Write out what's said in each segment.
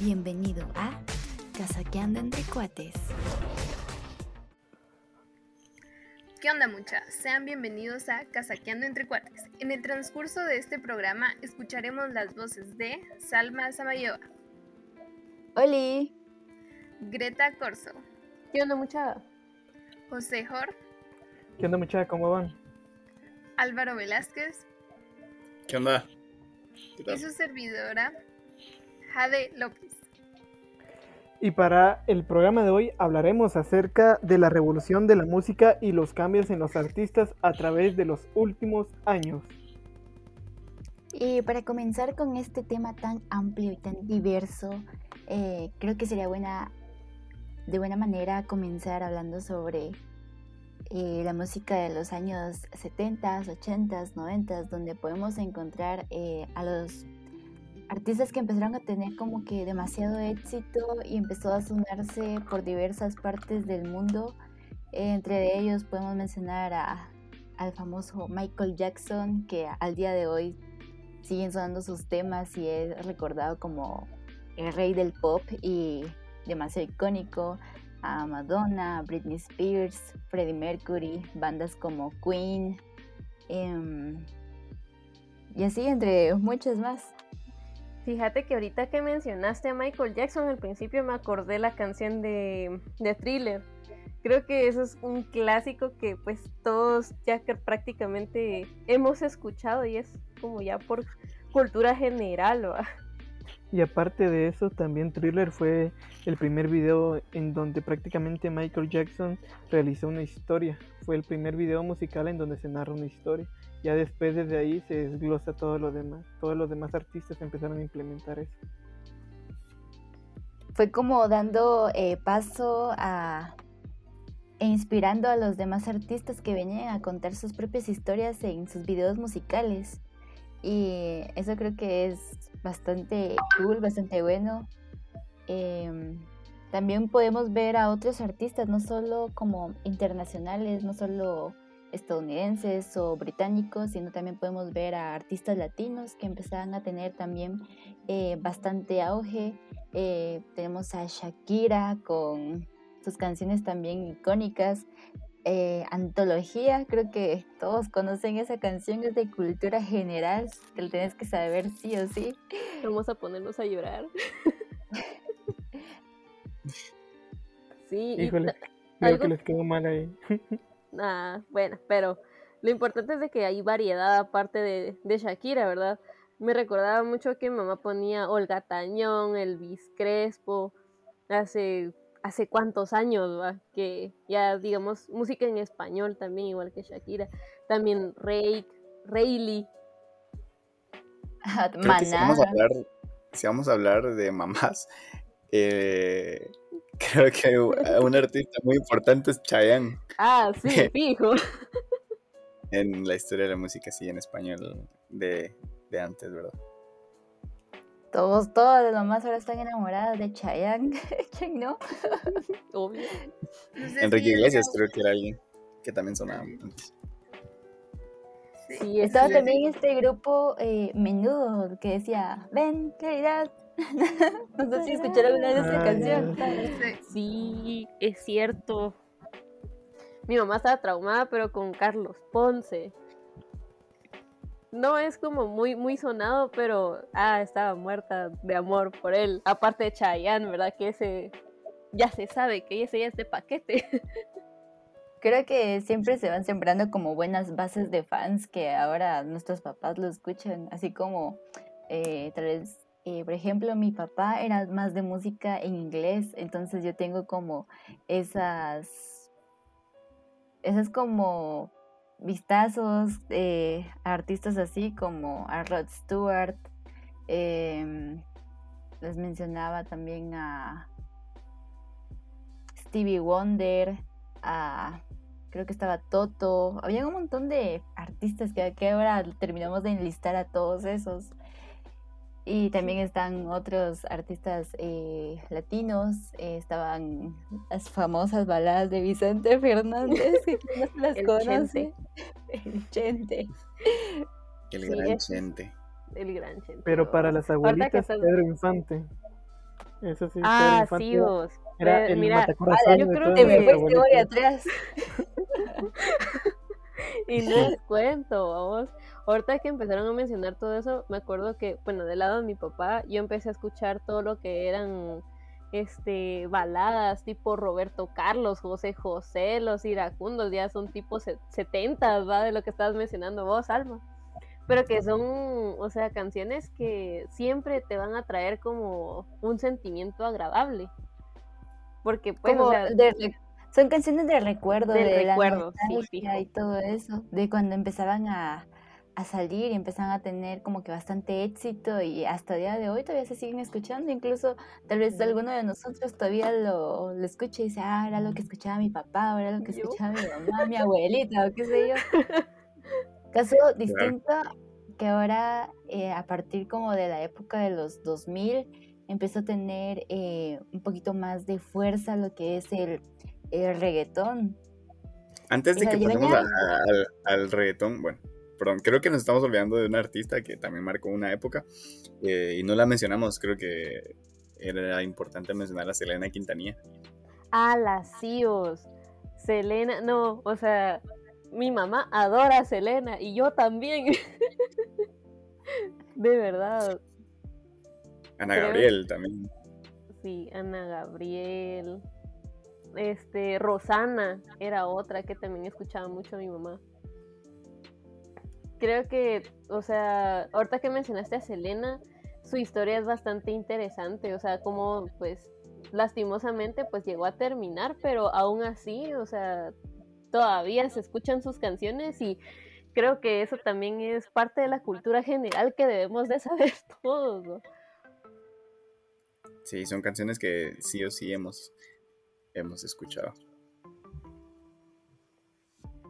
Bienvenido a Casaqueando entre Cuates. ¿Qué onda mucha? Sean bienvenidos a Casaqueando entre Cuates. En el transcurso de este programa escucharemos las voces de Salma Samayoa, Oli. Greta Corso, ¿Qué onda mucha? José Jor, ¿Qué onda muchachos? ¿Cómo van? Álvaro Velázquez ¿Qué onda? ¿Qué y su servidora Jade López. Y para el programa de hoy hablaremos acerca de la revolución de la música y los cambios en los artistas a través de los últimos años. Y para comenzar con este tema tan amplio y tan diverso, eh, creo que sería buena, de buena manera comenzar hablando sobre eh, la música de los años 70, 80, 90, donde podemos encontrar eh, a los artistas que empezaron a tener como que demasiado éxito y empezó a sonarse por diversas partes del mundo. Entre ellos podemos mencionar a- al famoso Michael Jackson, que al día de hoy siguen sonando sus temas y es recordado como el rey del pop y demasiado icónico. A Madonna, Britney Spears, Freddie Mercury, bandas como Queen, em, y así entre muchas más. Fíjate que ahorita que mencionaste a Michael Jackson, al principio me acordé la canción de, de Thriller. Creo que eso es un clásico que pues todos ya que prácticamente hemos escuchado y es como ya por cultura general. Y aparte de eso, también Thriller fue el primer video en donde prácticamente Michael Jackson realizó una historia. Fue el primer video musical en donde se narra una historia. Ya después desde ahí se desglosa todo lo demás. Todos los demás artistas empezaron a implementar eso. fue como dando eh, paso a e inspirando a los demás artistas que venían a contar sus propias historias en sus videos musicales. Y eso creo que es bastante cool, bastante bueno. Em, también podemos ver a otros artistas, no solo como internacionales, no solo estadounidenses o británicos, sino también podemos ver a artistas latinos que empezaban a tener también eh, bastante auge. Eh, tenemos a Shakira con sus canciones también icónicas. Eh, Antología, creo que todos conocen esa canción, es de cultura general, que lo tienes que saber sí o sí. Vamos a ponernos a llorar. sí, y Híjole, ta- creo algo- que les quedó mal ahí. Ah, bueno, pero lo importante es de que hay variedad aparte de, de Shakira, ¿verdad? Me recordaba mucho que mi mamá ponía Olga Tañón, Elvis Crespo, hace, hace cuántos años, ¿va? Que ya, digamos, música en español también, igual que Shakira. También Rake, Rayleigh. Creo que si vamos a Maná. hablar, si vamos a hablar de mamás, eh, creo que un artista muy importante es Chayanne Ah, sí, fijo. en la historia de la música, así en español de, de antes, ¿verdad? Todos, todas las mamás ahora están enamoradas de Chayanne. ¿Quién no? Obvio. No sé Enrique si Iglesias creo que era alguien que también sonaba antes. sí. Sí, es Estaba también este grupo eh, Menudo que decía, ven, claridad. no sé si escucharon alguna vez esa canción. Sí. Sí, es cierto. Mi mamá estaba traumada, pero con Carlos Ponce. No es como muy, muy sonado, pero ah, estaba muerta de amor por él. Aparte de Chayanne, ¿verdad? Que ese ya se sabe que ese ya es de paquete. Creo que siempre se van sembrando como buenas bases de fans que ahora nuestros papás lo escuchan, así como eh, tal vez, eh, por ejemplo, mi papá era más de música en inglés, entonces yo tengo como esas, esas como vistazos de artistas así como a Rod Stewart, em, les mencionaba también a Stevie Wonder, a creo que estaba Toto, había un montón de artistas que, que ahora terminamos de enlistar a todos esos. Y también están otros artistas eh, latinos, eh, estaban las famosas baladas de Vicente Fernández, que no se las El conoce. Chente. El Chente. El Sí, gran es- Chente. El gran Chente. Pero para las abuelitas, Pedro Infante. Eso sí, Ah, Pedro sí, vos. era Pero, el mira, yo de creo que- me fuiste abuelitos. atrás. Y no les cuento, vamos. Ahorita que empezaron a mencionar todo eso, me acuerdo que, bueno, del lado de mi papá, yo empecé a escuchar todo lo que eran este baladas tipo Roberto Carlos, José José, los iracundos, ya son tipo se- 70, va de lo que estabas mencionando vos, Alma. Pero que son, o sea, canciones que siempre te van a traer como un sentimiento agradable. Porque pues, Como o sea, de re- son canciones de recuerdo, de la recuerdo, sí, nostalgia fijo. y todo eso, de cuando empezaban a, a salir y empezaban a tener como que bastante éxito y hasta el día de hoy todavía se siguen escuchando, incluso tal vez alguno de nosotros todavía lo, lo escucha y dice, ah, era lo que escuchaba mi papá, o era lo que Yo. escuchaba mi mamá, mi abuelita, o qué sé yo. Caso distinto que ahora eh, a partir como de la época de los 2000 empezó a tener eh, un poquito más de fuerza lo que es el, el reggaetón. Antes de que pasemos al, al reggaetón, bueno, perdón, creo que nos estamos olvidando de una artista que también marcó una época eh, y no la mencionamos, creo que era importante mencionar a Selena Quintanilla. Ah, las CIOs. Selena, no, o sea, mi mamá adora a Selena y yo también. De verdad, Ana Creo- Gabriel también. sí, Ana Gabriel. Este, Rosana era otra que también escuchaba mucho a mi mamá. Creo que, o sea, ahorita que mencionaste a Selena, su historia es bastante interesante, o sea, como pues lastimosamente pues llegó a terminar, pero aún así, o sea, todavía se escuchan sus canciones y creo que eso también es parte de la cultura general que debemos de saber todos, ¿no? Sí, son canciones que sí o sí hemos, hemos escuchado.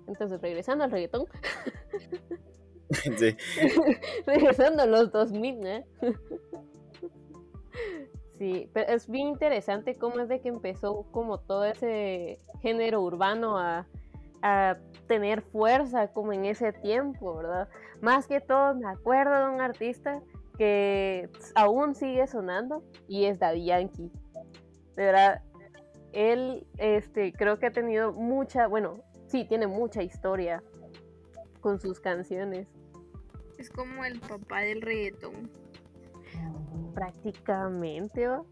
Entonces, regresando al reggaetón, regresando a los 2000, ¿eh? Sí, pero es bien interesante cómo es de que empezó como todo ese género urbano a, a tener fuerza como en ese tiempo, ¿verdad? Más que todo me acuerdo de un artista que aún sigue sonando y es Daddy Yankee. De verdad, él este, creo que ha tenido mucha, bueno, sí, tiene mucha historia con sus canciones. Es como el papá del reggaetón. Prácticamente, ¿va?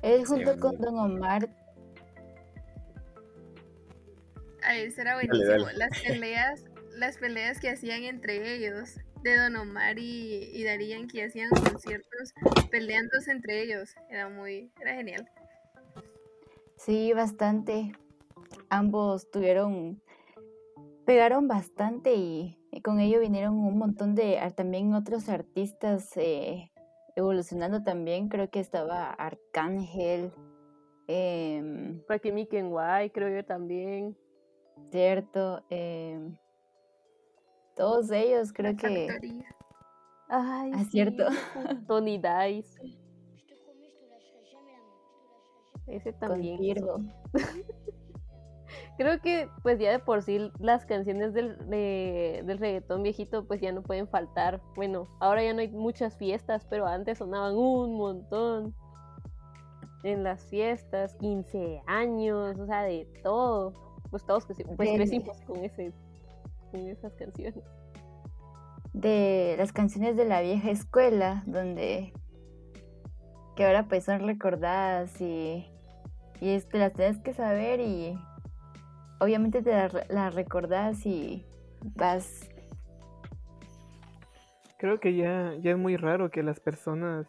Él Sí, junto con Don Omar, Ah, eso era buenísimo. dale. Las peleas, las peleas que hacían entre ellos, de Don Omar y, y Daddy Yankee, hacían conciertos peleándose entre ellos. Era muy, era genial. sí, bastante. Ambos tuvieron, pegaron bastante y con ello vinieron un montón de también otros artistas eh, evolucionando también. Creo que estaba Arcángel, em, Rakim Kenway, creo yo también. cierto, em, todos ellos creo La que factoría. Ay, Ah, cierto. Tony Dice. Ese también. Creo que pues ya de por sí las canciones del, de- del reggaetón viejito pues ya no pueden faltar. Bueno, ahora ya no hay muchas fiestas, pero antes sonaban un montón. En las fiestas, 15 años, o sea, de todo. Pues todos pues, Del- crecimos con, ese, con esas canciones. de las canciones de la vieja escuela, donde que ahora pues son recordadas y, y es que las tienes que saber y obviamente te las, re- las recordás y vas Creo que ya, ya es muy raro que las personas,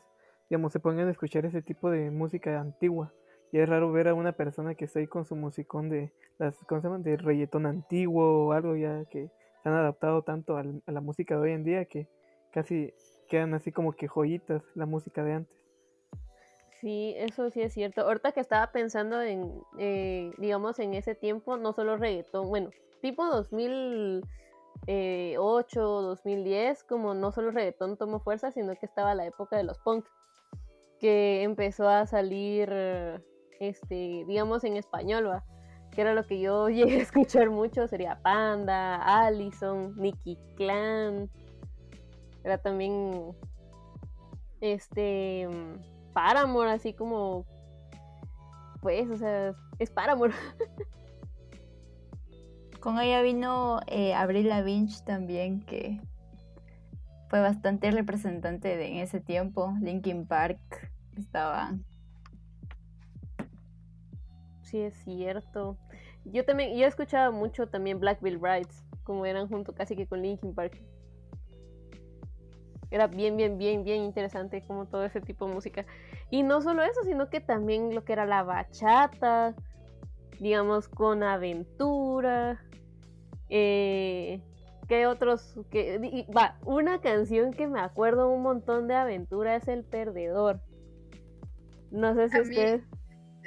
digamos, se pongan a escuchar ese tipo de música antigua. Ya es raro ver a una persona que está ahí con su musicón de las ¿cómo se de reggaetón antiguo o algo ya que se han adaptado tanto a la música de hoy en día que casi quedan así como que joyitas la música de antes. Sí, eso sí es cierto. Ahorita que estaba pensando en, eh, digamos, en ese tiempo, no solo reggaetón, bueno, tipo 2008, 2010, como no solo reggaetón tomó fuerza, sino que estaba la época de los punk, que empezó a salir, eh, este, digamos, en español, ¿va? que era lo que yo llegué a escuchar mucho, sería Panda, Allison, Nicky Clan, era también, este Paramore, así como, pues, o sea, es Paramore. Con ella vino eh, Avril Lavigne también, que fue bastante representante de, en ese tiempo. Linkin Park estaba. Sí, es cierto. Yo también, yo he escuchado mucho también Black Bill Brides, como eran junto casi que con Linkin Park. Era bien, bien, bien, bien interesante como todo ese tipo de música. Y no solo eso, sino que también lo que era la bachata, digamos, con aventura. Eh, ¿Qué otros? Que, va, una canción que me acuerdo un montón de aventura es El Perdedor. No sé si ustedes...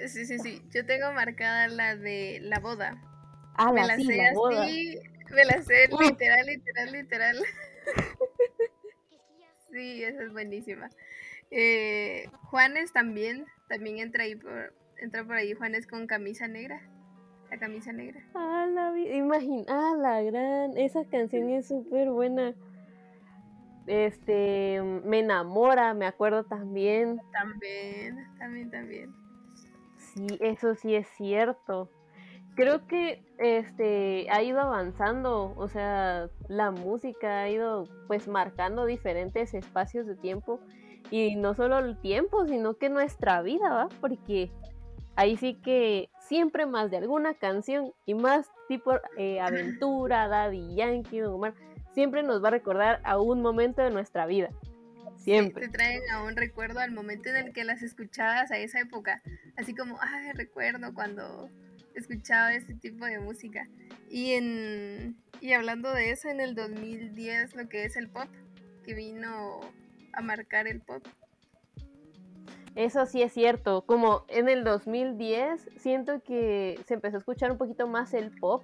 Sí, sí, sí. Yo tengo marcada la de La Boda. Ah, me la, la sí, sé la boda. así, me la sé literal, literal, literal. sí, esa es buenísima. Eh, Juanes también, también entra ahí por, entra por ahí Juanes con camisa negra. La camisa negra. Ah, la imagina, ah, la gran, esa canción es súper buena. Este, me enamora, me acuerdo también. También, también, también. Sí, eso sí es cierto. Creo que este ha ido avanzando, o sea, la música ha ido pues marcando diferentes espacios de tiempo y no solo el tiempo, sino que nuestra vida, ¿va? Porque ahí sí que siempre más de alguna canción y más tipo eh, aventura, Daddy Yankee, Don Omar, siempre nos va a recordar a un momento de nuestra vida. Siempre. Te traen a un recuerdo al momento en el que las escuchabas a esa época. Así como, ay, recuerdo cuando escuchaba ese tipo de música. Y en y hablando de eso, en el 2010 lo que es el pop, que vino a marcar el pop. Eso sí es cierto. Como en el 2010 siento que se empezó a escuchar un poquito más el pop.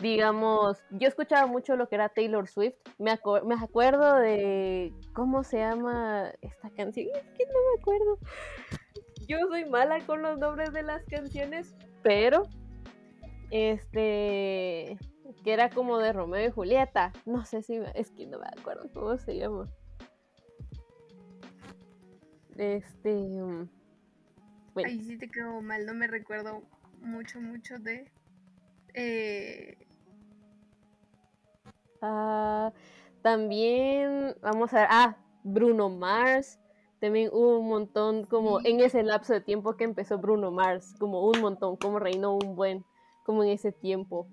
Digamos, yo escuchaba mucho lo que era Taylor Swift. Me, acu- me acuerdo de cómo se llama esta canción. Es que no me acuerdo. Yo soy mala con los nombres de las canciones, pero este que era como de Romeo y Julieta. No sé si me- es que no me acuerdo cómo se llama. Este. mm, Bueno, Ahí sí te quedó mal, no me recuerdo mucho, mucho de... eh, ah, también, vamos a ver, ah, Bruno Mars. También hubo un montón, como en ese lapso de tiempo que empezó Bruno Mars, como un montón, como reinó un buen, como en ese tiempo.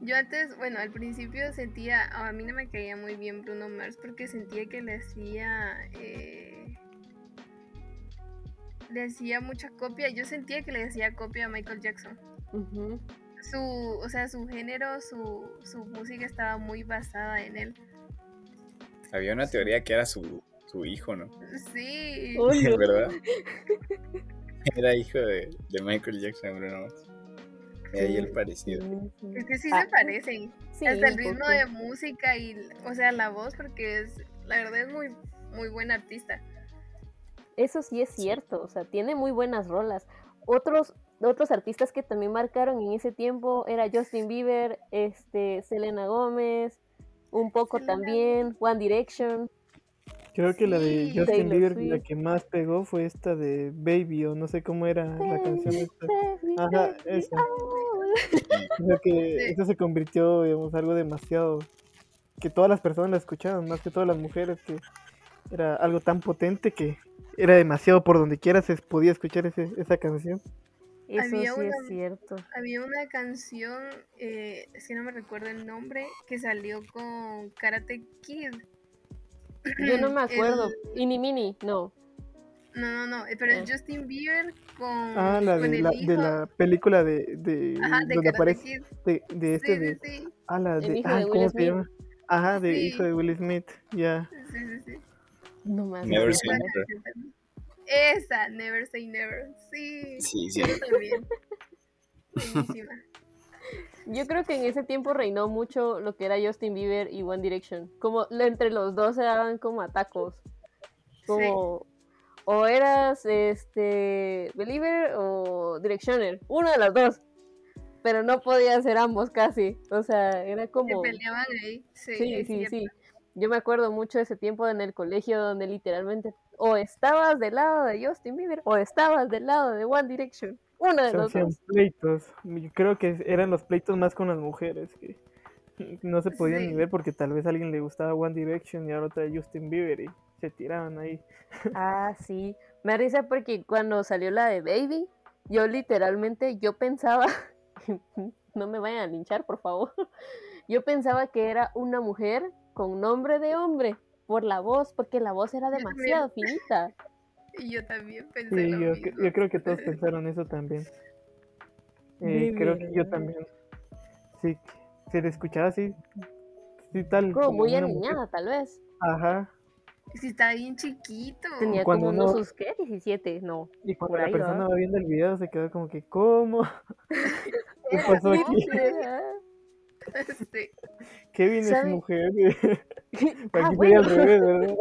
Yo antes, bueno, al principio sentía, a mí no me caía muy bien Bruno Mars porque sentía que le hacía, eh, le hacía mucha copia. Yo sentía que le hacía copia a Michael Jackson. Su, o sea, su género, su, su música estaba muy basada en él. Había una teoría que era su, su hijo, ¿no? Sí. No. ¿Verdad? Era hijo de, de Michael Jackson, Bruno Mars. Y ahí el parecido. Es que sí Ah, se parecen. Sí, Hasta el ritmo de música y, o sea, la voz, porque es, la verdad es muy, muy buen artista. Eso sí es cierto, o sea, tiene muy buenas rolas. Otros, otros artistas que también marcaron en ese tiempo era Justin Bieber, este, Selena Gómez, un poco Selena también, One Direction. Creo que la de. Justin Taylor Bieber, la que más pegó fue esta de Baby, o no sé cómo era la canción esta. Baby, Ajá, baby, esa. oh. Creo que Sí. eso se convirtió, digamos, algo demasiado. Que todas las personas la escuchaban, más que todas las mujeres, que era algo tan potente que era demasiado por donde quiera se podía escuchar ese- esa canción. Eso Había sí una- es cierto. Había una canción, eh, que no me recuerdo el nombre, que salió con Karate Kid. Yo no me acuerdo. El- Ini Mini, no. no, no, no, eh, pero Ah. es Justin Bieber con, Ah, la con de el la, hijo. de la película de, de Ajá, de donde aparece de, de este Sí, de sí, sí, ah la El de hijo ah, de Will ¿cómo se Smith. llama? Ajá, de Sí. hijo de Will Smith, ya. sí, sí, sí. No me Never. Say Esa Never. Esa, Never Say Never. Sí, Sí, sí. esa también. Buenísima. Yo creo que en ese tiempo reinó mucho lo que era Justin Bieber y One Direction. Como entre los dos se daban como atacos. Como o eras este Believer o Directioner, uno de los dos. Pero no podía ser ambos casi. O sea, era Se como peleaban ahí. Sí, Sí, sí, sí. yo me acuerdo mucho de ese tiempo en el colegio donde literalmente o estabas del lado de Justin Bieber o estabas del lado de One Direction. Uno de hacían dos. pleitos. Creo que eran los pleitos más con las mujeres que no se podían ni ver porque tal vez a alguien le gustaba One Direction y a otra Justin Bieber y se tiraban ahí. Ah, sí. Me risa porque cuando salió la de Baby, yo literalmente, yo pensaba, no me vayan a linchar, por favor. Yo pensaba que era una mujer con nombre de hombre por la voz, porque la voz era demasiado finita. Y yo también pensé Sí, lo yo, mismo. yo creo que todos pensaron eso también. Eh, creo que yo también. Sí, se le escuchaba así, sí tal. Como muy aniñada, tal vez. Ajá. Es que está bien chiquito. Tenía cuando como unos uno- sus, ¿qué? 17, no. Y cuando Por la ahí persona va. va viendo el video se quedó como que, ¿cómo? ¿Qué pasó aquí? Kevin es ¿Sabe? mujer. Ah, Aquí al bueno. revés, ¿verdad?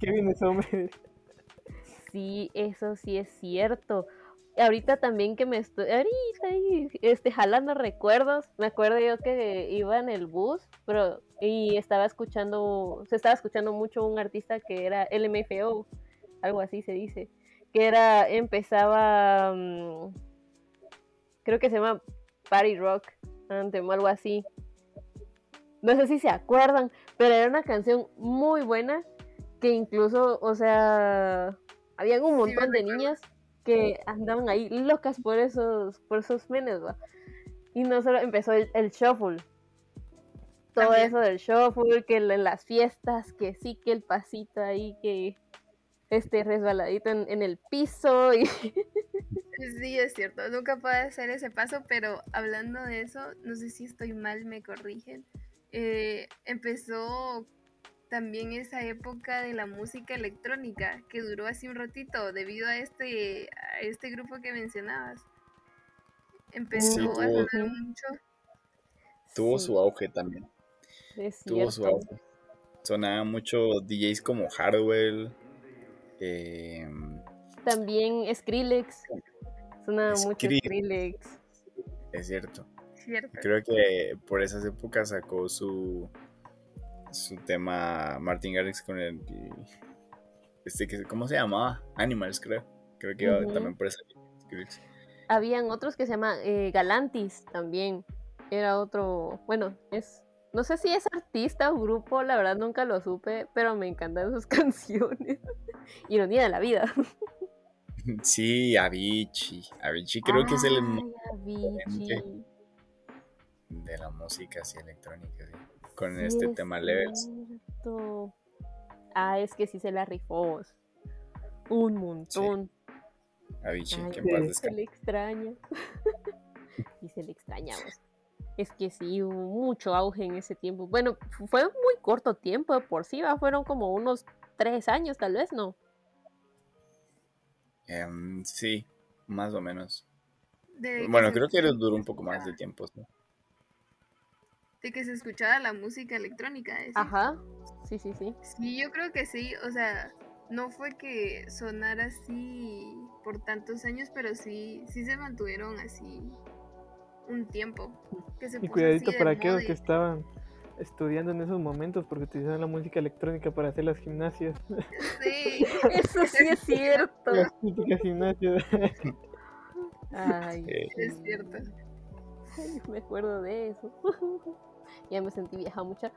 Kevin es hombre. Sí, eso sí es cierto. Ahorita también que me estoy, ahorita este, jalando recuerdos, me acuerdo yo que iba en el bus, pero, y estaba escuchando, se estaba escuchando mucho un artista que era LMFAO, algo así se dice, que era, empezaba, mm, creo que se llama Party Rock, o algo así. No sé si se acuerdan, pero era una canción muy buena que incluso, o sea, habían un Sí, montón de recuerdo. niñas que andaban ahí locas por esos, por esos menes, ¿va? Y no solo empezó el, el shuffle. Todo También. eso del shuffle, que en las fiestas, que sí, que el pasito ahí, que este resbaladito en, en el piso y Sí, es cierto. Nunca pude hacer ese paso, pero hablando de eso, no sé si estoy mal, me corrigen. eh, empezó también esa época de la música electrónica que duró así un ratito debido a este, a este grupo que mencionabas. Empezó Sí, a sonar mucho. Tuvo Sí, su auge también. es Tuvo su auge. Sonaban mucho DJs como Hardwell. eh, También Skrillex. Suena mucho Skrillex. Skrillex. es cierto. Cierto. Creo que por esas épocas sacó su su tema Martin Garrix con el este que cómo se llamaba Animals creo creo que iba también por esa. Habían otros que se llama eh, Galantis también. Era otro, bueno, es, no sé si es artista o grupo, la verdad nunca lo supe, pero me encantan sus canciones. Ironía de la vida. sí Avicii Avicii creo que es el Avicii. de la música así electrónica sí, con Sí, este es tema Levels cierto. Ah, es que sí se la rifó. Un montón. Avicii Ay, que en paz se le extraña. y se le extrañamos. Es que sí, hubo mucho auge en ese tiempo. Bueno, fu- fue un muy corto tiempo de por sí, ¿va? fueron como unos tres años, tal vez, ¿no? Em, sí más o menos De bueno creo que les duró un poco más de tiempo ¿no? De que se escuchaba la música electrónica. ¿decís? Ajá. Sí, sí, sí. Sí, yo creo que sí, o sea, no fue que sonara así por tantos años, pero sí, sí se mantuvieron así un tiempo. Que se Y cuidadito para aquellos que estaban estudiando en esos momentos porque utilizaban la música electrónica para hacer las gimnasias. Sí, Eso sí es cierto. Las típicas gimnasias. Ay, Eh, es sí. cierto. Ay, me acuerdo de eso. ya me sentí vieja mucha.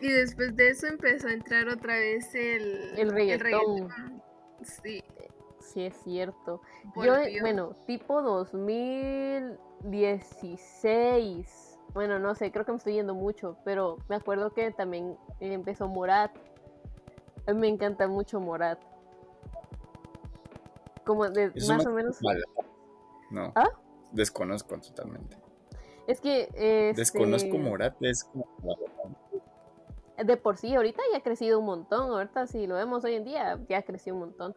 Y después de eso empezó a entrar otra vez el, El reggaetón. reggaetón. Sí, Sí, es cierto. Yo, eh, bueno, tipo 2016. Bueno, no sé, creo que me estoy yendo mucho, pero me acuerdo que también empezó Morat. A mí me encanta mucho Morat. Como de más o menos. Mal. No. ¿Ah? Desconozco totalmente. Es que. este, Desconozco Morat, es como... de por sí, ahorita ya ha crecido un montón. Ahorita, si lo vemos hoy en día, ya creció un montón.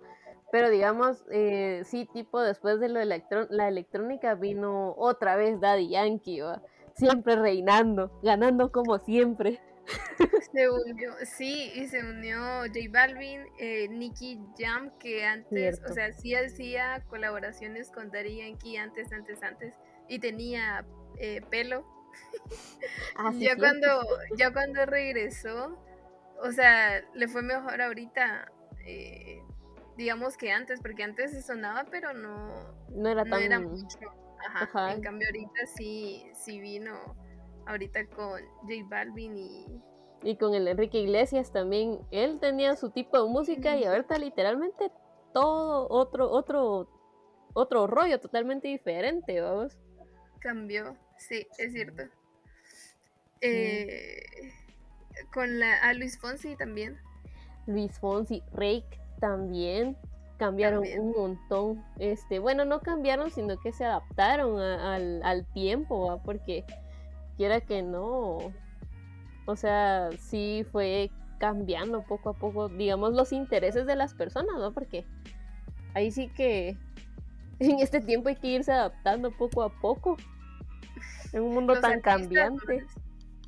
Pero digamos, eh, sí, tipo después de lo electro- la electrónica vino otra vez Daddy Yankee, ¿va? siempre reinando, ganando como siempre. Se unió, sí, y se unió J Balvin, eh, Nicky Jam, que antes, Cierto. o sea, sí hacía colaboraciones con Daddy Yankee antes, antes, antes, y tenía eh, pelo, Ah, sí, ya cuando, ya cuando regresó, o sea, le fue mejor ahorita, eh, digamos que antes, porque antes se sonaba, pero no, No era no tan... era mucho. Ajá. Ajá. En cambio ahorita sí, sí vino ahorita con J Balvin y Y con el Enrique Iglesias también, él tenía su tipo de música y Ujú. ahorita literalmente todo otro, otro, otro rollo totalmente diferente, vamos. cambió, sí, es cierto. Eh, con la, a Luis Fonsi también. Luis Fonsi, Rake también cambiaron También. un montón. Este, bueno, no cambiaron, sino que se adaptaron a- al, al tiempo, ¿va? porque quiera que no, o sea, sí fue cambiando poco a poco, digamos, los intereses de las personas, ¿no? Porque ahí sí que en este tiempo hay que irse adaptando poco a poco. En un mundo Los tan cambiante. más.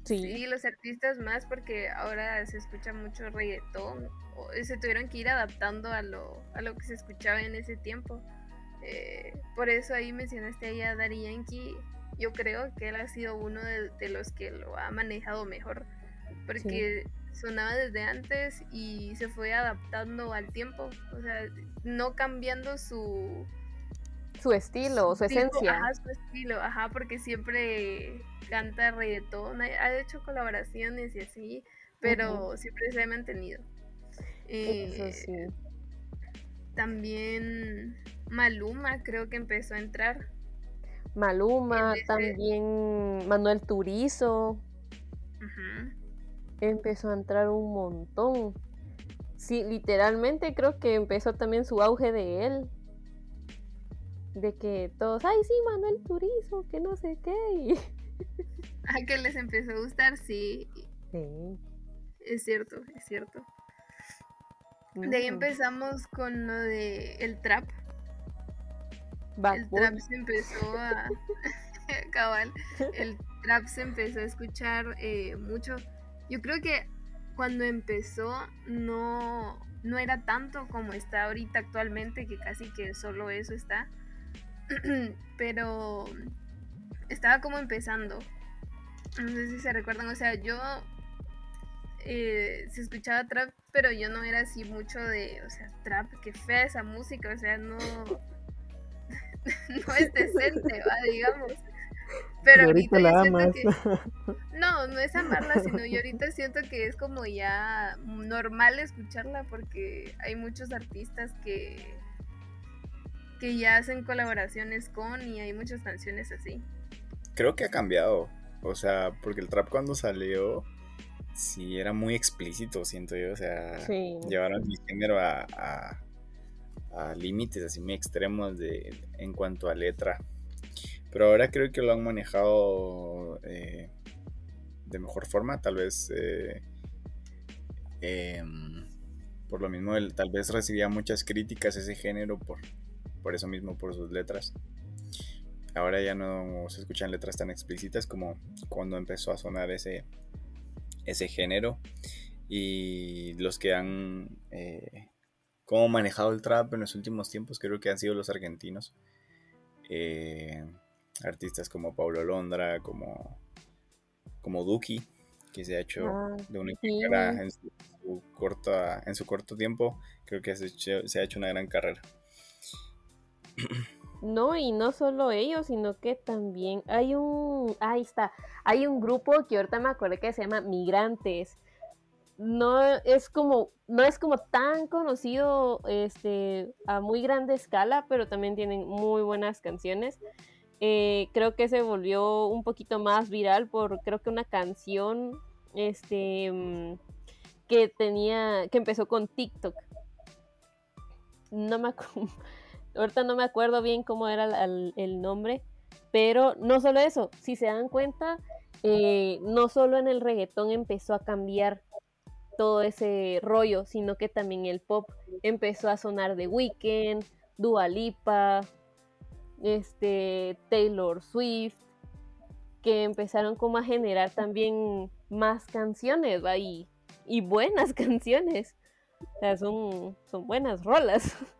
Sí. Sí, los artistas más porque ahora se escucha mucho reggaetón. o se tuvieron que ir adaptando a lo, a lo que se escuchaba en ese tiempo. Eh, por eso ahí mencionaste ahí a Daddy Yankee. Yo creo que él ha sido uno de, de los que lo ha manejado mejor. Porque sonaba desde antes y se fue adaptando al tiempo. O sea, no cambiando su, Su estilo, su tipo, esencia. Ajá, su estilo, ajá, porque siempre canta reggaetón, ha, ha hecho colaboraciones y así, pero siempre se ha mantenido. Eso Eh, sí. También Maluma creo que empezó a entrar. Maluma, también Manuel Turizo, empezó a entrar un montón. Sí, literalmente creo que empezó también su auge de él. De que todos, ay sí, Manuel Turizo, que no sé qué. y- Ah, que les empezó a gustar, sí, Sí. es cierto, es cierto. De ahí empezamos con lo de el trap. El trap se empezó a cabal el trap se empezó a escuchar eh, mucho. Yo creo que cuando empezó no no era tanto como está ahorita actualmente que casi que solo eso está pero estaba como empezando. No sé si se recuerdan o sea yo eh, se escuchaba trap pero yo no era así mucho de o sea trap que fea esa música o sea no no es decente, va, digamos. Pero ahorita, ahorita la amas. que no, no es amarla, sino yo ahorita siento que es como ya normal escucharla porque hay muchos artistas que que ya hacen colaboraciones con y hay muchas canciones así. Creo que ha cambiado. O sea, porque el trap cuando salió, sí era muy explícito, siento yo. O sea, Sí. llevaron el género a, a- a límites así muy extremos de, en cuanto a letra. Pero ahora creo que lo han manejado eh, de mejor forma. Tal vez eh, em, por lo mismo, tal vez recibía muchas críticas ese género por, por eso mismo, por sus letras. Ahora ya no se escuchan letras tan explícitas como cuando empezó a sonar ese, ese género. Y los que han eh, como manejado el trap en los últimos tiempos creo que han sido los argentinos. Eh, artistas como Paulo Londra, como, como Duki, que se ha hecho Ah, de una sí. carrera en su, su corta, en su corto tiempo, creo que se, ha hecho- se ha hecho una gran carrera. No, y no solo ellos, sino que también hay un, ahí está, hay un grupo que ahorita me acordé que se llama Migrantes. No es como, no es como tan conocido este, a muy grande escala, pero también tienen muy buenas canciones. Eh, creo que se volvió un poquito más viral por creo que una canción este mm, que tenía, que empezó con TikTok. No me ahorita no me acuerdo bien cómo era el nombre, pero no solo eso, si se dan cuenta, eh, no solo en el reggaetón empezó a cambiar todo ese rollo, sino que también el pop empezó a sonar de Weeknd, Dua Lipa, este, Taylor Swift, que empezaron como a generar también más canciones, ¿va? Y, y buenas canciones. O sea, son, son buenas rolas.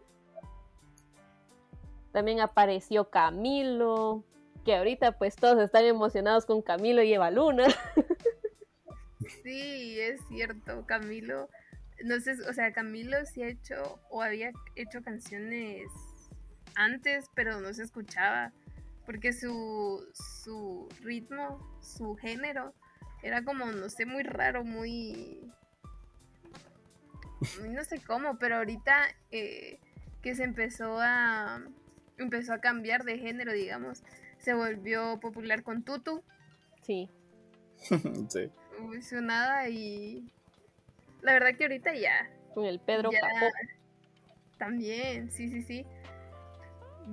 También apareció Camilo, que ahorita pues todos están emocionados con Camilo y Eva Luna. Sí, es cierto, Camilo, no sé, o sea, Camilo sí ha hecho o había hecho canciones antes, pero no se escuchaba, porque su, su ritmo, su género, era como, no sé, muy raro, muy... No sé cómo, pero ahorita eh, que se empezó a, empezó a cambiar de género, digamos, se volvió popular con Tutu. Sí. sí. Nada y la verdad que ahorita ya. Con el Pedro ya, Capó. También, sí, sí, sí.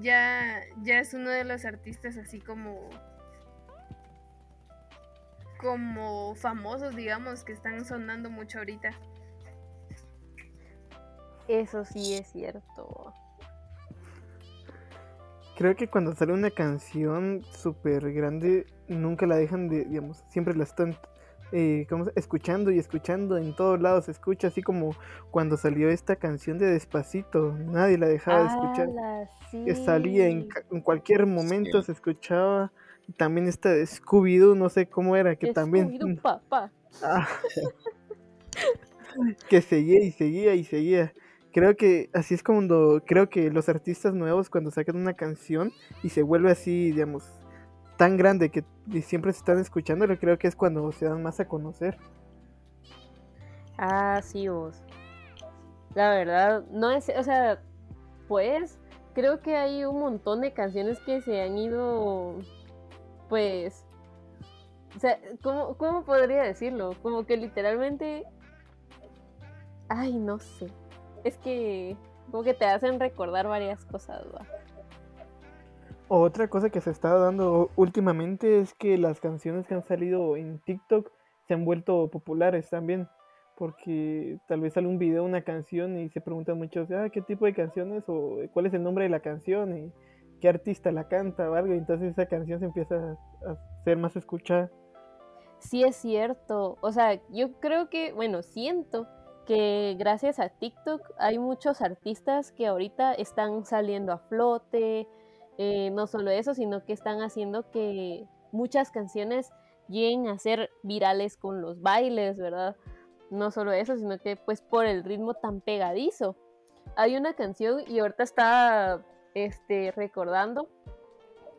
Ya, ya es uno de los artistas así como como famosos, digamos, que están sonando mucho ahorita. Eso sí es cierto. Creo que cuando sale una canción súper grande, nunca la dejan de, digamos, siempre la están eh, como escuchando y escuchando en todos lados. Se escucha así como cuando salió esta canción de Despacito. Nadie la dejaba de escuchar. ¡Hala, Que salía en, cualquier momento, Sí. se escuchaba. También esta de Scooby-Doo, no sé cómo era, que también. Scooby-Doo, papá. Ah. que seguía y seguía y seguía. Creo que así es cuando creo que los artistas nuevos cuando sacan una canción y se vuelve así, digamos, tan grande que siempre se están escuchando, creo que es cuando se dan más a conocer. Ah, sí, vos. La verdad, no es, o sea, pues creo que hay un montón de canciones que se han ido, pues, o sea, ¿cómo, cómo podría decirlo? Como que literalmente, ay, no sé. Es que como que te hacen recordar varias cosas. Otra cosa que se está dando últimamente es que las canciones que han salido en TikTok se han vuelto populares también. Porque tal vez sale un video, una canción y se preguntan muchos, ah, ¿qué tipo de canciones? O cuál es el nombre de la canción y qué artista la canta o algo. Y entonces esa canción se empieza a, ser más escuchada. Sí es cierto. O sea, yo creo que, bueno, siento que gracias a TikTok hay muchos artistas que ahorita están saliendo a flote. Eh, no solo eso, sino que están haciendo que muchas canciones lleguen a ser virales con los bailes, ¿verdad? No solo eso, sino que pues por el ritmo tan pegadizo. Hay una canción y ahorita está este, recordando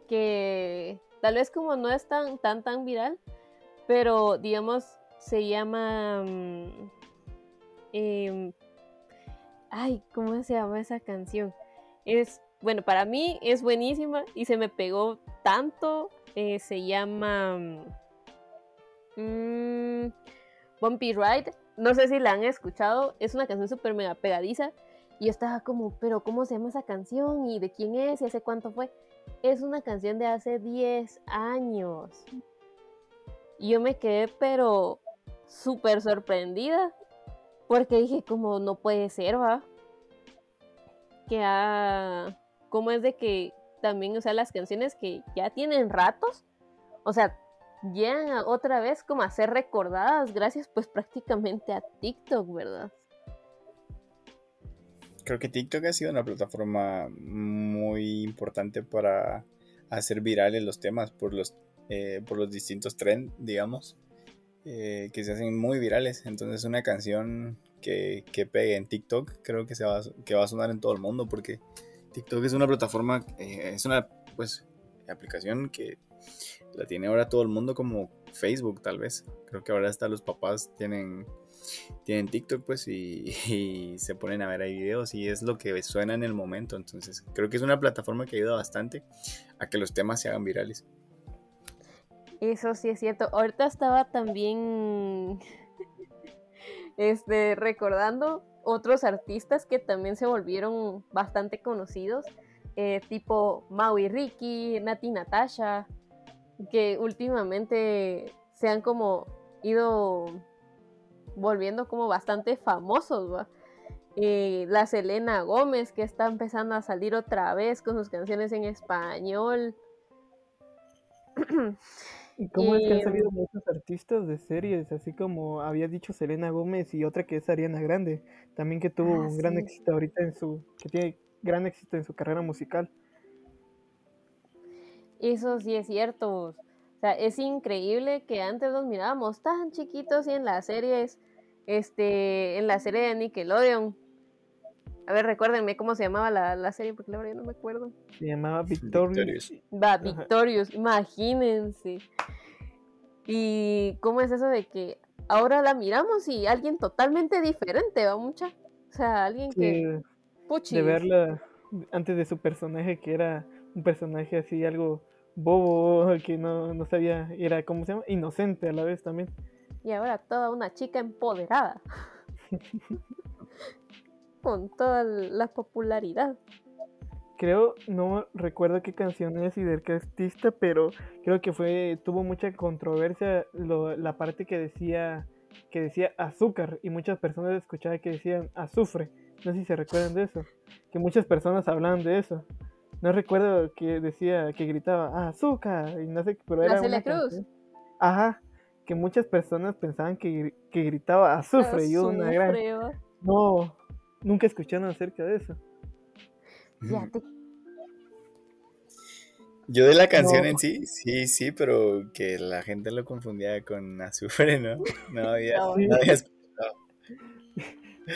que tal vez como no es tan tan tan viral, pero digamos se llama mm, em, ay cómo se llama esa canción es bueno para mí es buenísima y se me pegó tanto eh, se llama mm, Bumpy Ride. No sé si la han escuchado es una canción súper mega pegadiza y yo estaba como pero cómo se llama esa canción y de quién es y hace cuánto fue es una canción de hace 10 años. Y yo me quedé pero súper sorprendida porque dije como no puede ser, va. Que ah, cómo es de que también, o sea, las canciones que ya tienen ratos, o sea, llegan otra vez como a ser recordadas gracias pues prácticamente a TikTok, ¿verdad? Creo que TikTok ha sido una plataforma muy importante para hacer virales los temas por los, eh, por los distintos trends, digamos, eh, que se hacen muy virales. Entonces una canción que, que pegue en TikTok creo que, se va, que va a sonar en todo el mundo porque TikTok es una plataforma, eh, es una pues aplicación que la tiene ahora todo el mundo como Facebook tal vez. Creo que ahora hasta los papás tienen tienen TikTok pues y, y se ponen a ver ahí videos y es lo que suena en el momento. Entonces creo que es una plataforma que ayuda bastante a que los temas se hagan virales. Eso sí es cierto. Ahorita estaba también este, recordando otros artistas que también se volvieron bastante conocidos, eh, tipo Maui Ricky, Nati Natasha, que últimamente se han como ido volviendo como bastante famosos. Eh, la Selena Gómez, que está empezando a salir otra vez con sus canciones en español. ¿Y cómo es que han Y- salido muchos artistas de series? Así como había dicho Selena Gómez y otra que es Ariana Grande, también que tuvo Ah, un gran éxito ahorita en su, que tiene gran éxito en su carrera musical. Eso sí es cierto. O sea, es increíble que antes los mirábamos tan chiquitos y en las series, este, en la serie de Nickelodeon. A ver, recuérdenme cómo se llamaba la, la serie, porque la verdad yo no me acuerdo. Se llamaba Victorious. Victorious. Va, Ajá. Victorious, imagínense. Y cómo es eso de que ahora la miramos y alguien totalmente diferente, va mucha. O sea, alguien que que puchi. de verla antes de su personaje, que era un personaje así, algo bobo, que no, no sabía, era, ¿cómo se llama? Inocente a la vez también. Y ahora toda una chica empoderada. Con toda la popularidad. Creo, no recuerdo qué canción es y del qué artista, pero creo que fue, tuvo mucha controversia lo- la parte que decía, que decía azúcar y muchas personas escuchaban que decían azufre. No sé si se recuerdan de eso. Que muchas personas hablaban de eso. No recuerdo que decía, que gritaba azúcar y no sé, pero era una Cruz. canción. Ajá, que muchas personas pensaban que, gri- que gritaba azufre y hubo una gran... Azufre, va. No, nunca escucharon acerca de eso. Fíjate, Yo de la canción No. en sí, sí, sí, pero que la gente lo confundía con azufre, ¿no? No había, No. no había escuchado.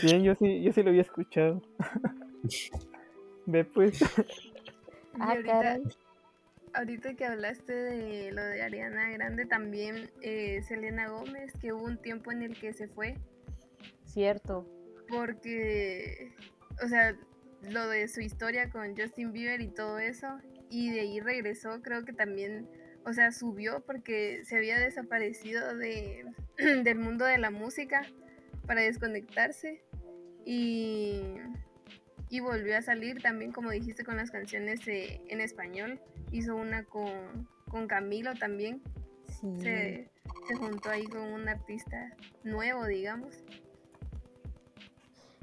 Bien, yo sí, yo sí lo había escuchado. Ve pues, Y Ah, ahorita, ahorita que hablaste de lo de Ariana Grande, también eh, Selena Gómez, que hubo un tiempo en el que se fue, Cierto. Porque, o sea, lo de su historia con Justin Bieber y todo eso, y de ahí regresó, creo que también, o sea, subió porque se había desaparecido de, del mundo de la música para desconectarse y, y volvió a salir también, como dijiste, con las canciones eh, en español, hizo una con, con Camilo también, Sí. se, se juntó ahí con un artista nuevo, digamos.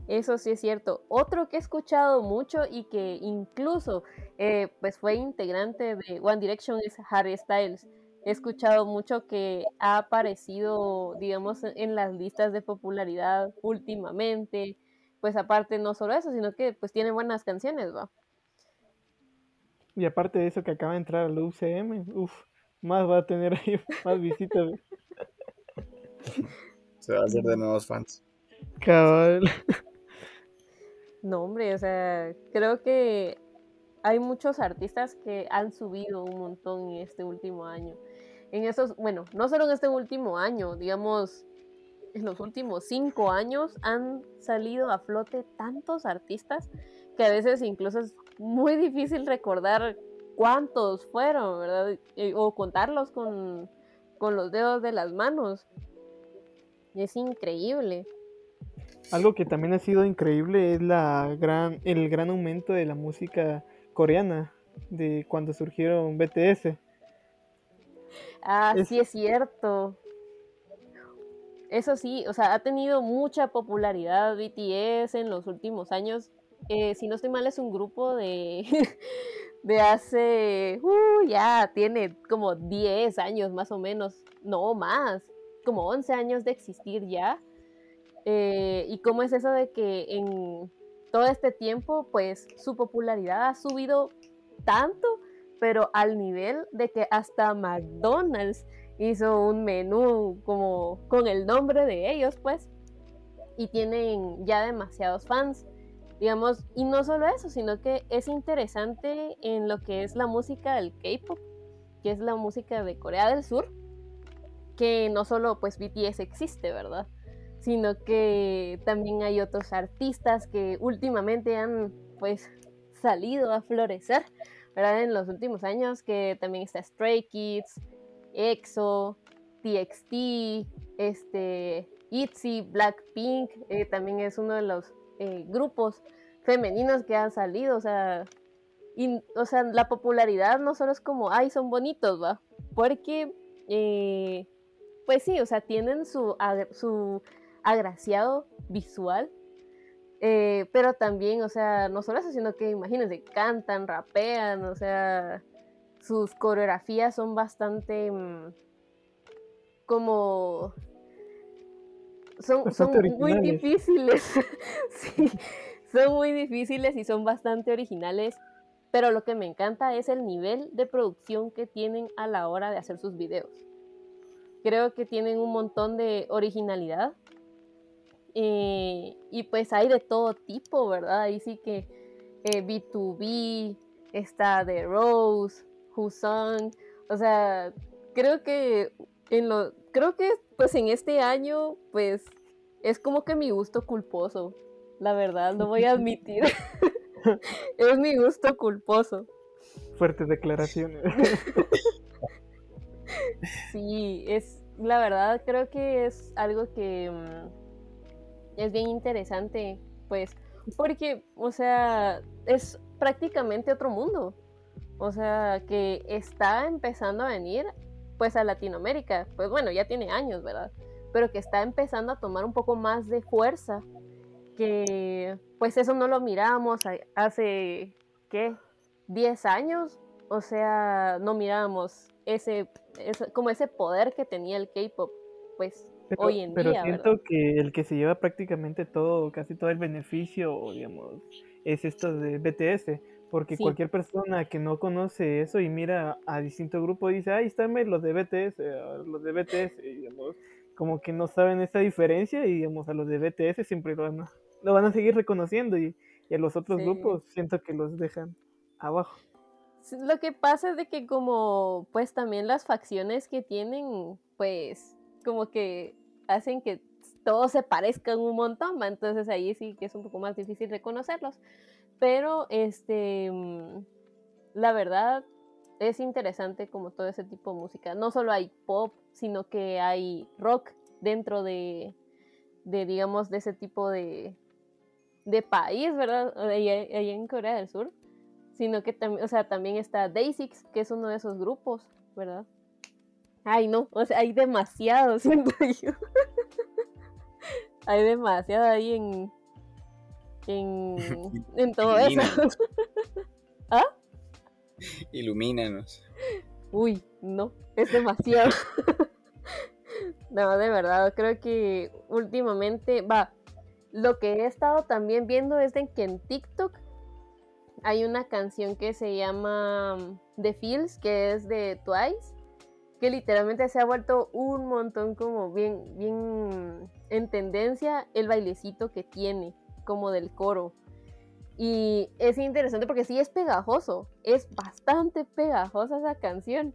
Eso sí es cierto. Otro que he escuchado mucho y que incluso eh, pues fue integrante de One Direction es Harry Styles. He escuchado mucho que ha aparecido, digamos, en- las listas de popularidad últimamente. Pues aparte no solo eso, sino que pues tiene buenas canciones, ¿va? y aparte de eso que acaba de entrar al UCM, uff, más va a tener ahí más visitas. Se va a hacer de nuevos fans. Cabal. No, hombre, o sea, creo que hay muchos artistas que han subido un montón en este último año. En esos, bueno, no solo en este último año, digamos, en los últimos cinco años han salido a flote tantos artistas que a veces incluso es muy difícil recordar cuántos fueron, ¿verdad? Eh, O contarlos con, con los dedos de las manos. Es increíble. Algo que también ha sido increíble es la gran, el gran aumento de la música coreana de cuando surgieron BTS. Ah, Es- sí es cierto. Eso sí, o sea, ha tenido mucha popularidad BTS en los últimos años. Eh, si no estoy mal, es un grupo de, de hace, uh, ya tiene como 10 años más o menos, no más, como 11 años de existir ya. Eh, y cómo es eso de que en todo este tiempo, pues su popularidad ha subido tanto, pero al nivel de que hasta McDonald's hizo un menú como con el nombre de ellos, pues, y tienen ya demasiados fans, digamos, y no solo eso, sino que es interesante en lo que es la música del K-pop, que es la música de Corea del Sur, que no solo pues BTS existe, ¿verdad? Sino que también hay otros artistas que últimamente han pues salido a florecer, ¿verdad? En los últimos años, que también está Stray Kids, EXO, TXT, este, ITZY, Blackpink, eh, también es uno de los eh, grupos femeninos que han salido, o sea, o sea, la popularidad no solo es como, ay, son bonitos, va, porque, eh, pues sí, o sea, tienen su agraciado visual, eh, pero también, o sea, no solo eso, sino que imagínense, cantan, rapean, o sea, sus coreografías son bastante mm, como son, son muy difíciles sí, son muy difíciles y son bastante originales pero lo que me encanta es el nivel de producción que tienen a la hora de hacer sus videos. Creo que tienen un montón de originalidad. Eh, y pues hay de todo tipo, ¿verdad? Ahí sí que eh, B2B, está The Rose, Husan, o sea, creo que en lo, creo que pues en este año, pues es como que mi gusto culposo, la verdad, lo voy a admitir. es mi gusto culposo. Fuertes declaraciones. Sí, es la verdad creo que es algo que mm, es bien interesante, pues, porque, o sea, es prácticamente otro mundo. O sea, que está empezando a venir, pues, a Latinoamérica. Pues bueno, ya tiene años, ¿verdad? Pero que está empezando a tomar un poco más de fuerza. Que, pues, eso no lo miramos hace, ¿qué? ¿10 años? O sea, no mirábamos ese, ese- como ese poder que tenía el K-pop, pues, Pero, hoy en pero día, siento ¿verdad? que el que se lleva prácticamente todo, casi todo el beneficio, digamos, es esto de BTS, porque Sí. cualquier persona que no conoce eso y mira a distintos grupos dice, ahí están los de BTS, a los de BTS, y, digamos, como que no saben esa diferencia y digamos, a los de BTS siempre lo van a, lo van a seguir reconociendo y, y a los otros Sí. grupos siento que los dejan abajo. Lo que pasa es de que como pues también las facciones que tienen, pues como que hacen que todos se parezcan un montón, entonces ahí sí que es un poco más difícil reconocerlos. Pero este, mm, la verdad es interesante como todo ese tipo de música. No solo hay pop, sino que hay rock dentro de, de digamos, de ese tipo de, de país, ¿verdad? Allá, allá en Corea del Sur sino que también, o sea, también está Day6, que es uno de esos grupos, ¿verdad? Ay, no, o sea, hay demasiado, siento yo. hay demasiado ahí en, en, en todo eso. ¿Ah? Ilumínanos. Uy, no, es demasiado. no, de verdad, creo que últimamente, va, lo que he estado también viendo es de que en TikTok hay una canción que se llama mm, The Feels, que es de Twice, que literalmente se ha vuelto un montón como bien, bien en tendencia el bailecito que tiene, como del coro. Y es interesante porque sí es pegajoso, es bastante pegajosa esa canción.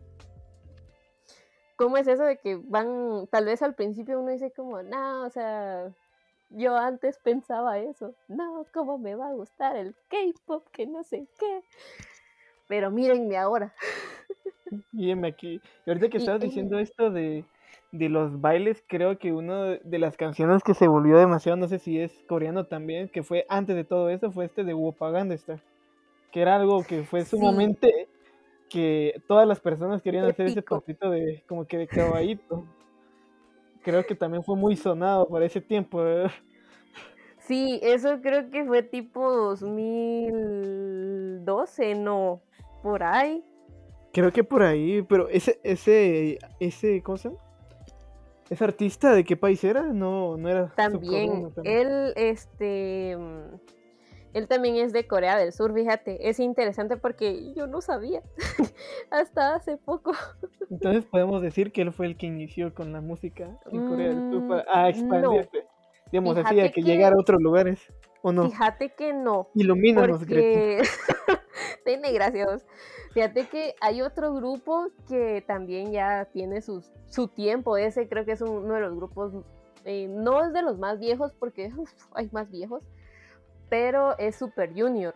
¿Cómo es eso de que van, tal vez al principio uno dice como, no, o sea, yo antes pensaba eso, no, ¿cómo me va a gustar el K-pop? Que no sé qué. Pero mírenme ahora. Mírenme aquí. Y ahorita que estabas diciendo esto de, de los bailes, creo que una de las canciones que se volvió demasiado, no sé si es coreano también, que fue antes de todo eso, fue este de Wopaganda Star. Que era algo que fue Sí. sumamente que todas las personas querían hacer ese pasito de como que de caballito. Creo que también fue muy sonado para ese tiempo. ¿verdad? Sí, eso creo que fue tipo 2012, no, por ahí. Creo que por ahí, pero ese, ese, ese, ¿cómo se llama? ¿Ese artista de qué país era? No, no era También, él, este, mm, él también es de Corea del Sur, fíjate, es interesante porque yo no sabía hasta hace poco. Entonces podemos decir que él fue el que inició con la música en Corea del Sur Mm, para a expandirse. Digamos así, a Fíjate que, que- llegar a otros lugares. ¿O no? Fíjate que no, Ilumínanos, porque tiene gracias. Fíjate que hay otro grupo que también ya tiene sus, su tiempo. Ese creo que es uno de los grupos, eh, no es de los más viejos porque uf, hay más viejos, pero es Super Junior.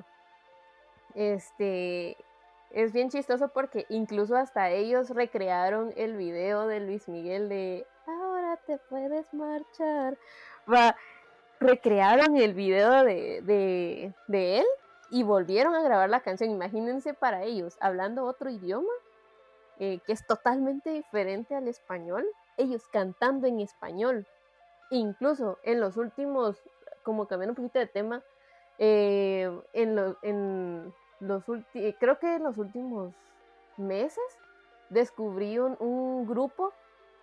Este es bien chistoso porque incluso hasta ellos recrearon el video de Luis Miguel de Ahora te puedes marchar. Va, recrearon el video de, de, él y volvieron a grabar la canción. Imagínense para ellos, hablando otro idioma eh, que es totalmente diferente al español, ellos cantando en español. Incluso en los últimos, como cambiando un poquito de tema, eh, en, lo- en los últimos, creo que en los últimos meses descubrí un, un grupo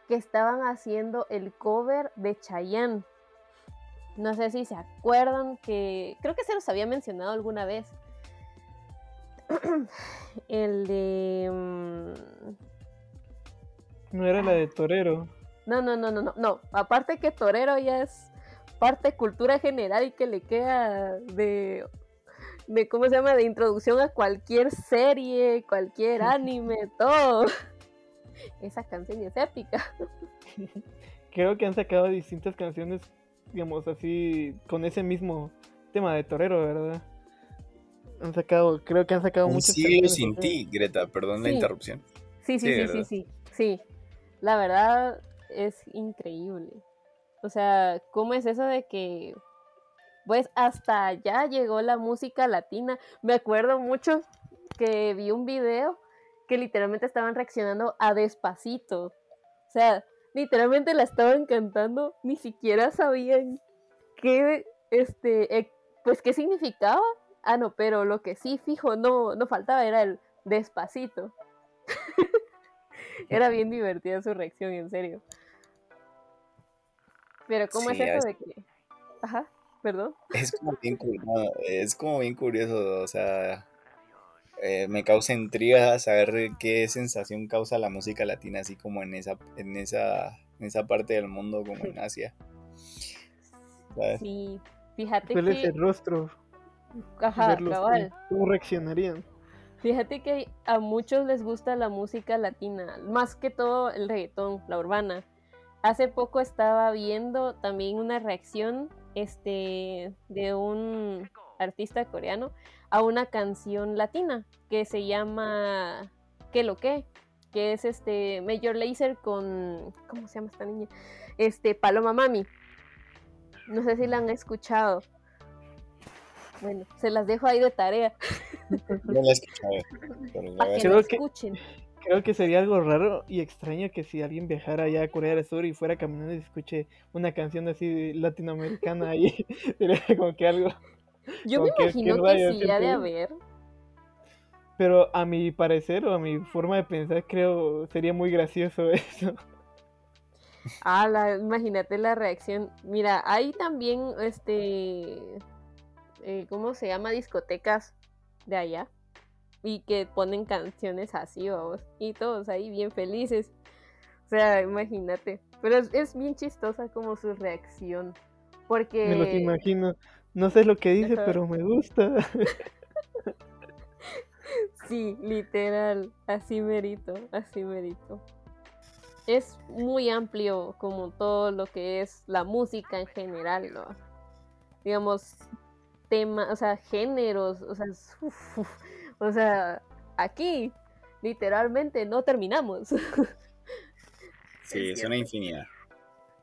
que estaban haciendo el cover de Chayanne. No sé si se acuerdan que creo que se los había mencionado alguna vez. el de... mm, No era la de Torero. No, no, no, no, no, no. Aparte que Torero ya es parte de cultura general y que le queda de, de ¿cómo se llama? De introducción a cualquier serie, cualquier anime, todo. Esa canción es épica. Creo que han sacado distintas canciones, digamos así, con ese mismo tema de Torero, ¿verdad? Han sacado, creo que han sacado Un siglo canciones sin ti, Greta, perdón la Sí. interrupción. Sí, sí, Sí, sí, sí, sí, sí. La verdad es increíble. O sea, ¿cómo es eso de que pues hasta allá llegó la música latina? Me acuerdo mucho que vi un video que literalmente estaban reaccionando a Despacito. O sea, literalmente la estaban cantando, ni siquiera sabían qué este eh, pues qué significaba. Ah, no, pero lo que sí fijo no no faltaba era el Despacito. Era bien divertida su reacción, en serio. Pero ¿cómo Sí, es eso de que... Ajá, perdón. Es como bien, cu- no, es como bien curioso, o sea, eh, me causa intriga saber qué sensación causa la música latina, así como en esa, en esa, en esa parte del mundo, como en Asia. ¿sabes? Sí, fíjate ¿Cuál es que... el rostro? Ajá, cabal. ¿cómo- ¿Cómo reaccionarían? Fíjate que a muchos les gusta la música latina, más que todo el reggaetón, la urbana. Hace poco estaba viendo también una reacción este, de un artista coreano a una canción latina que se llama ¿Qué lo que? Que es este Major Lazer con ¿cómo se llama esta niña? Este Paloma Mami. No sé si la han escuchado. Bueno, se las dejo ahí de tarea No la he escuchado, pero la para voy a que Creo la que- escuchen. Creo que sería algo raro y extraño que si alguien viajara allá a Corea del Sur y fuera caminando y escuche una canción así latinoamericana ahí, sería como que algo. Yo me imagino que sí ha de haber. Pero a mi parecer o a mi forma de pensar, creo sería muy gracioso eso. Ah, la- imagínate la reacción. Mira, hay también, este, eh, ¿cómo se llama? Discotecas de allá. Y que ponen canciones así, vamos. Y todos ahí bien felices. O sea, imagínate. Pero es, es bien chistosa como su reacción. Porque... Me los imagino. No sé lo que dice, Ajá. pero me gusta. Sí, literal, así merito, así merito. Es muy amplio como todo lo que es la música en general, ¿no? Digamos, temas, o sea, géneros, o sea, es- uf, uf, o sea, aquí literalmente no terminamos. Sí, es una infinidad.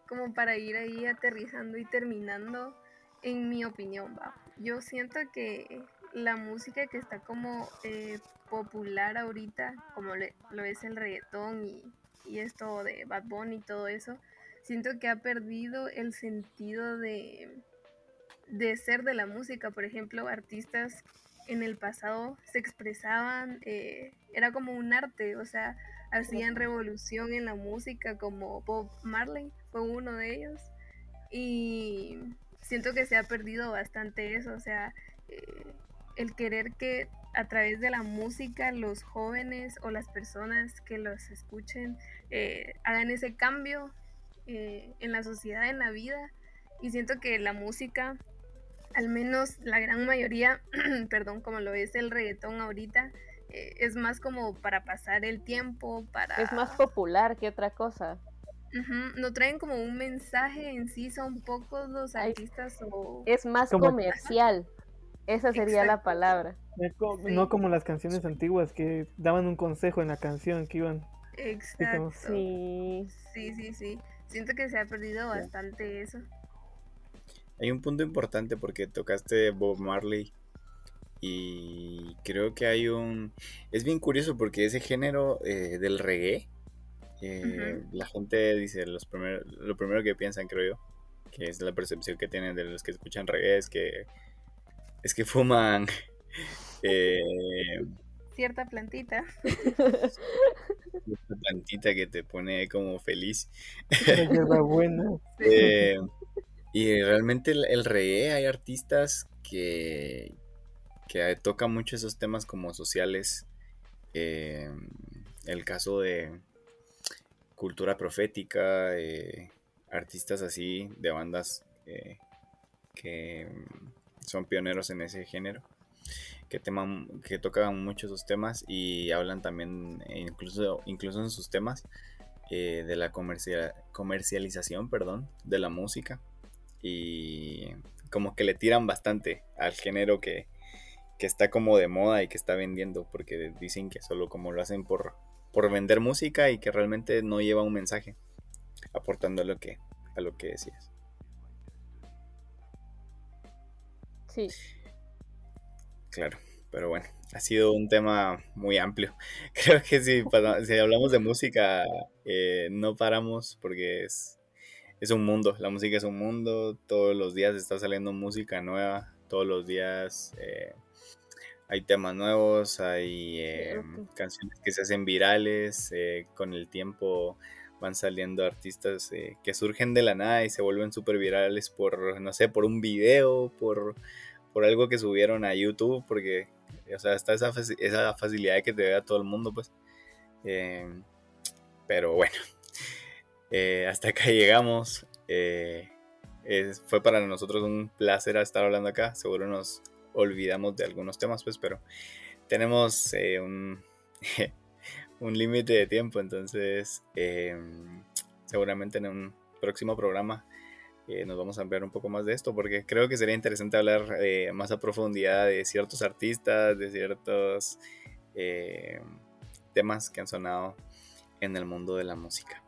como para ir ahí aterrizando y terminando, en mi opinión, va. Yo siento que la música que está como eh, popular ahorita, como lo es el reggaetón y, y esto de Bad Bunny y todo eso, siento que ha perdido el sentido de, de ser de la música. Por ejemplo, artistas en el pasado se expresaban, eh, era como un arte, o sea, hacían revolución en la música como Bob Marley fue uno de ellos y siento que se ha perdido bastante eso, o sea, eh, el querer que a través de la música los jóvenes o las personas que los escuchen eh, hagan ese cambio eh, en la sociedad, en la vida y siento que la música al menos la gran mayoría, perdón, como lo es el reggaetón ahorita, es más como para pasar el tiempo, para... es más popular que otra cosa. No traen como un mensaje en sí, son pocos los Ay, artistas o... Es más Como- comercial. Esa sería la palabra. Sí. No como las canciones antiguas que daban un consejo en la canción que iban. Exacto. Sí. Sí, sí, sí. Siento que se ha perdido bastante eso. Hay un punto importante porque tocaste Bob Marley y creo que hay un... Es bien curioso porque ese género eh, del reggae, eh, la gente dice, los primer- lo primero que piensan, creo yo, que es la percepción que tienen de los que escuchan reggae, es que, es que fuman... eh, Cierta plantita. una plantita que te pone como feliz. Hierbabuena. Eh, y realmente el, el reggae hay artistas que, que toca mucho esos temas como sociales. eh, el caso de cultura profética, eh, artistas así, de bandas eh, que son pioneros en ese género, que, que tocan mucho esos temas y hablan también, e incluso, incluso en sus temas, eh, de la comercial, comercialización, perdón, de la música. Y como que le tiran bastante al género que, que está como de moda y que está vendiendo, porque dicen que solo como lo hacen por, por vender música y que realmente no lleva un mensaje, aportando a lo que, a lo que decías. Sí. Claro, pero bueno, ha sido un tema muy amplio. Creo que si, para- si hablamos de música, eh, no paramos porque es, es un mundo, la música es un mundo, todos los días está saliendo música nueva, todos los días eh, hay temas nuevos, hay eh, canciones que se hacen virales, eh, con el tiempo van saliendo artistas eh, que surgen de la nada y se vuelven súper virales por, no sé, por un video, por, por algo que subieron a YouTube, porque, o sea, está esa, esa facilidad de que te vea todo el mundo, pues. Eh, pero bueno, hasta acá llegamos. Eh, es- fue para nosotros un placer estar hablando acá. Seguro nos olvidamos de algunos temas, pues, pero tenemos eh, un, un límite de tiempo, entonces eh, seguramente en un próximo programa eh, nos vamos a ampliar un poco más de esto, porque creo que sería interesante hablar eh, más a profundidad de ciertos artistas, de ciertos eh, temas que han sonado en el mundo de la música.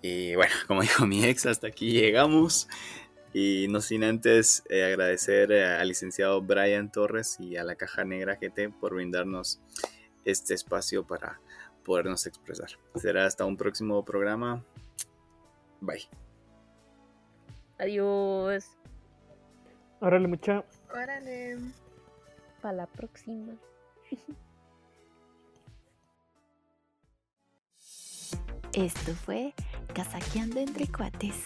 Y bueno, como dijo mi ex, hasta aquí llegamos. Y no sin antes eh, agradecer eh, al licenciado Brian Torres y a la Caja Negra GT por brindarnos este espacio para podernos expresar. Será hasta un próximo programa. Bye. Adiós. Órale, mucha. Órale. Para la próxima. Esto fue Casaqueando entre Cuates.